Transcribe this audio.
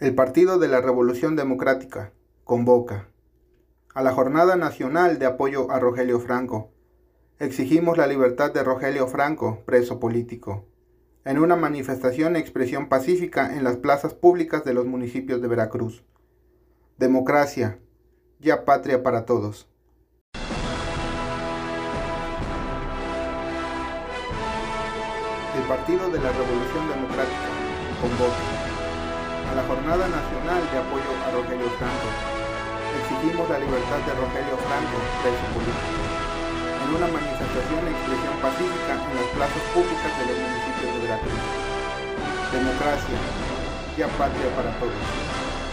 El Partido de la Revolución Democrática convoca a la Jornada Nacional de Apoyo a Rogelio Franco. Exigimos la libertad de Rogelio Franco, preso político, en una manifestación e expresión pacífica en las plazas públicas de los municipios de Veracruz. Democracia, ya patria para todos. El Partido de la Revolución Democrática convoca la Jornada Nacional de Apoyo a Rogelio Franco. Exigimos la libertad de Rogelio Franco, preso político, en una manifestación e expresión pacífica en las plazas públicas de los municipios de Veracruz. Democracia, ya patria para todos.